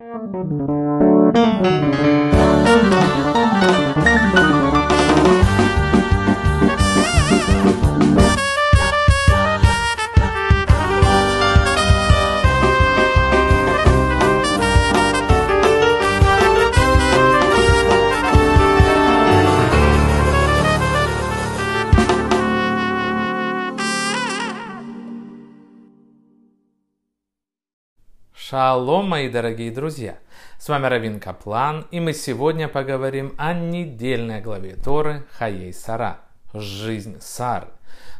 Thank you. Шалом, мои дорогие друзья! С вами Равин Каплан, и мы сегодня поговорим о недельной главе Торы Хаей Сара – «Жизнь Сары».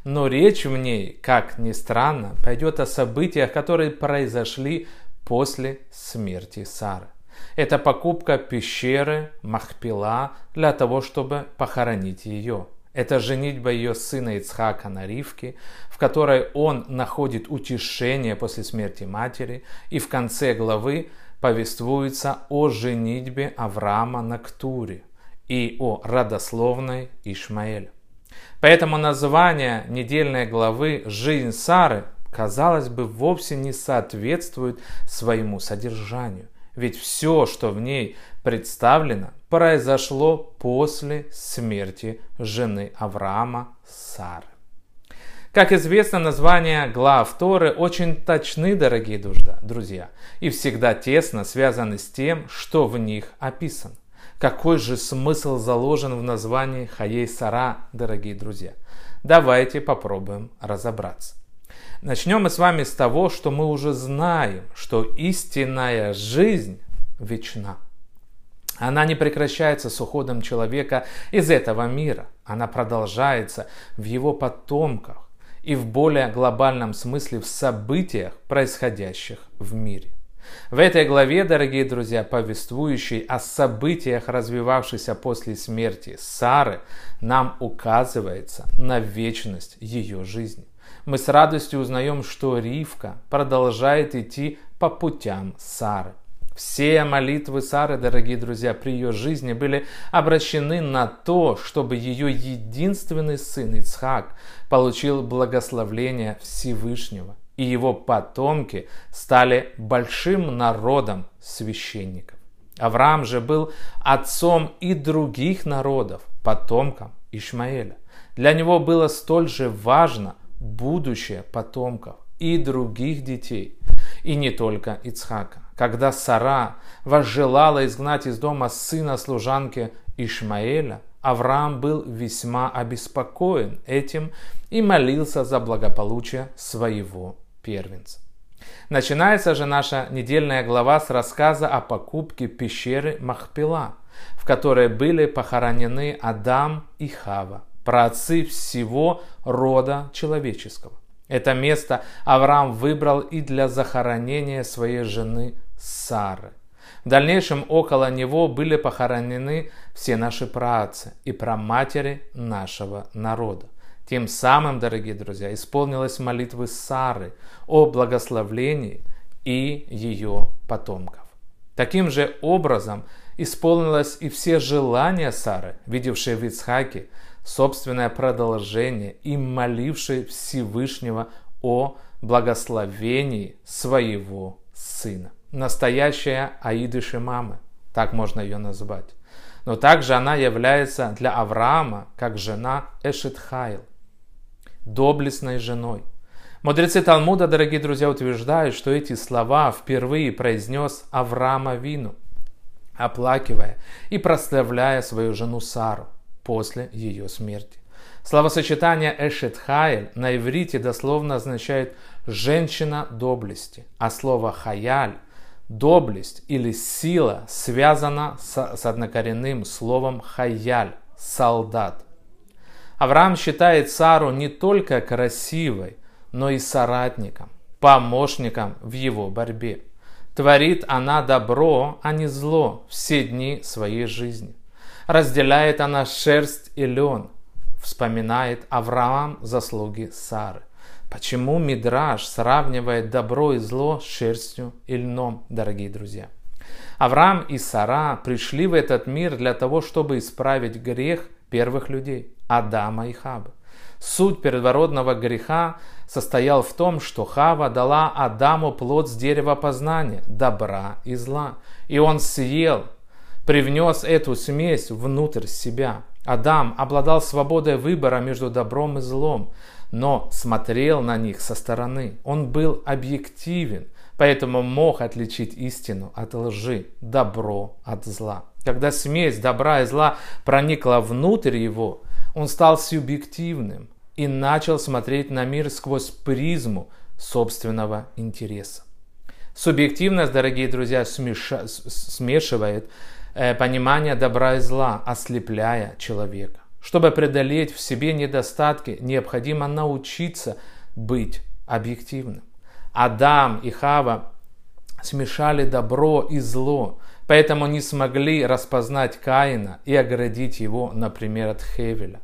Но речь в ней, как ни странно, пойдет о событиях, которые произошли после смерти Сары. Это покупка пещеры Махпила для того, чтобы похоронить ее – это женитьба ее сына Ицхака на Ривке, в которой он находит утешение после смерти матери, и в конце главы повествуется о женитьбе Авраама на Ктуре и о родословной Ишмаэль. Поэтому название недельной главы «Жизнь Сары» казалось бы, вовсе не соответствует своему содержанию. Ведь все, что в ней представлено, произошло после смерти жены Авраама Сары. Как известно, названия глав Торы очень точны, дорогие друзья, и всегда тесно связаны с тем, что в них описано. Какой же смысл заложен в названии Хаей Сара, дорогие друзья? Давайте попробуем разобраться. Начнем мы с вами с того, что мы уже знаем, что истинная жизнь вечна. Она не прекращается с уходом человека из этого мира. Она продолжается в его потомках и в более глобальном смысле в событиях, происходящих в мире. В этой главе, дорогие друзья, повествующей о событиях, развивавшихся после смерти Сары, нам указывается на вечность ее жизни. Мы с радостью узнаем, что Ривка продолжает идти по путям Сары. Все молитвы Сары, дорогие друзья, при ее жизни были обращены на то, чтобы ее единственный сын Ицхак получил благословление Всевышнего, и его потомки стали большим народом священников. Авраам же был отцом и других народов, потомком Ишмаэля. Для него было столь же важно будущее потомков и других детей, и не только Ицхака. Когда Сара возжелала изгнать из дома сына служанки Ишмаэля, Авраам был весьма обеспокоен этим и молился за благополучие своего первенца. Начинается же наша недельная глава с рассказа о покупке пещеры Махпила, в которой были похоронены Адам и Хава, праотцы всего рода человеческого. Это место Авраам выбрал и для захоронения своей жены Сары. В дальнейшем около него были похоронены все наши праотцы и праматери нашего народа. Тем самым, дорогие друзья, исполнилась молитва Сары о благословлении и ее потомков. Таким же образом исполнилось и все желания Сары, видевшие в Ицхаке собственное продолжение и молившей Всевышнего о благословении своего сына. Настоящая Аидыши мамы, так можно ее назвать. Но также она является для Авраама как жена Эшетхайл, доблестной женой. Мудрецы Талмуда, дорогие друзья, утверждают, что эти слова впервые произнес Авраама Вину, оплакивая и прославляя свою жену Сару после ее смерти. Словосочетание Эшет Хайль на иврите дословно означает «женщина доблести», а слово «хаяль» доблесть или сила связана с, с однокоренным словом «хаяль» – «солдат». Авраам считает Сару не только красивой, но и соратником, помощником в его борьбе. Творит она добро, а не зло все дни своей жизни разделяет она шерсть и лен, вспоминает Авраам заслуги Сары. Почему Мидраш сравнивает добро и зло с шерстью и льном, дорогие друзья? Авраам и Сара пришли в этот мир для того, чтобы исправить грех первых людей, Адама и Хабы. Суть первородного греха состоял в том, что Хава дала Адаму плод с дерева познания, добра и зла. И он съел, привнес эту смесь внутрь себя. Адам обладал свободой выбора между добром и злом, но смотрел на них со стороны. Он был объективен, поэтому мог отличить истину от лжи, добро от зла. Когда смесь добра и зла проникла внутрь его, он стал субъективным и начал смотреть на мир сквозь призму собственного интереса. Субъективность, дорогие друзья, смеша... смешивает э, понимание добра и зла, ослепляя человека. Чтобы преодолеть в себе недостатки, необходимо научиться быть объективным. Адам и Хава смешали добро и зло, поэтому не смогли распознать Каина и оградить его, например, от Хевеля.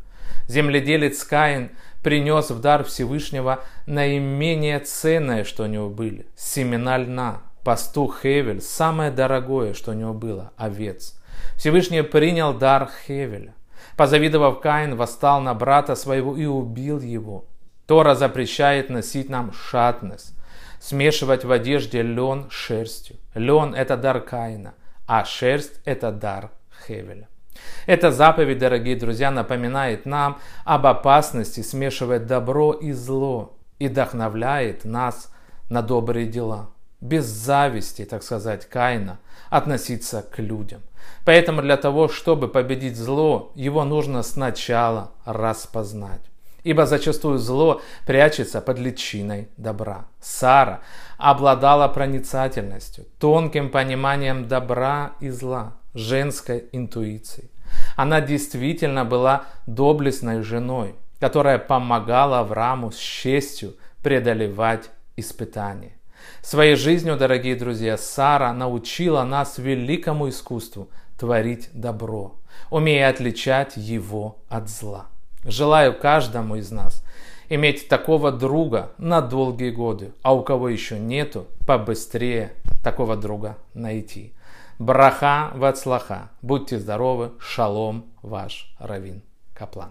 Земледелец Каин принес в дар Всевышнего наименее ценное, что у него были – семена льна. Пастух Хевель – самое дорогое, что у него было – овец. Всевышний принял дар Хевеля. Позавидовав Каин, восстал на брата своего и убил его. Тора запрещает носить нам шатность, смешивать в одежде лен с шерстью. Лен – это дар Каина – а шерсть – это дар Хевеля. Эта заповедь, дорогие друзья, напоминает нам об опасности смешивать добро и зло и вдохновляет нас на добрые дела. Без зависти, так сказать, Каина относиться к людям. Поэтому для того, чтобы победить зло, его нужно сначала распознать ибо зачастую зло прячется под личиной добра. Сара обладала проницательностью, тонким пониманием добра и зла, женской интуицией. Она действительно была доблестной женой, которая помогала Аврааму с честью преодолевать испытания. Своей жизнью, дорогие друзья, Сара научила нас великому искусству творить добро, умея отличать его от зла. Желаю каждому из нас иметь такого друга на долгие годы, а у кого еще нету, побыстрее такого друга найти. Браха вацлаха. Будьте здоровы. Шалом, ваш Равин Каплан.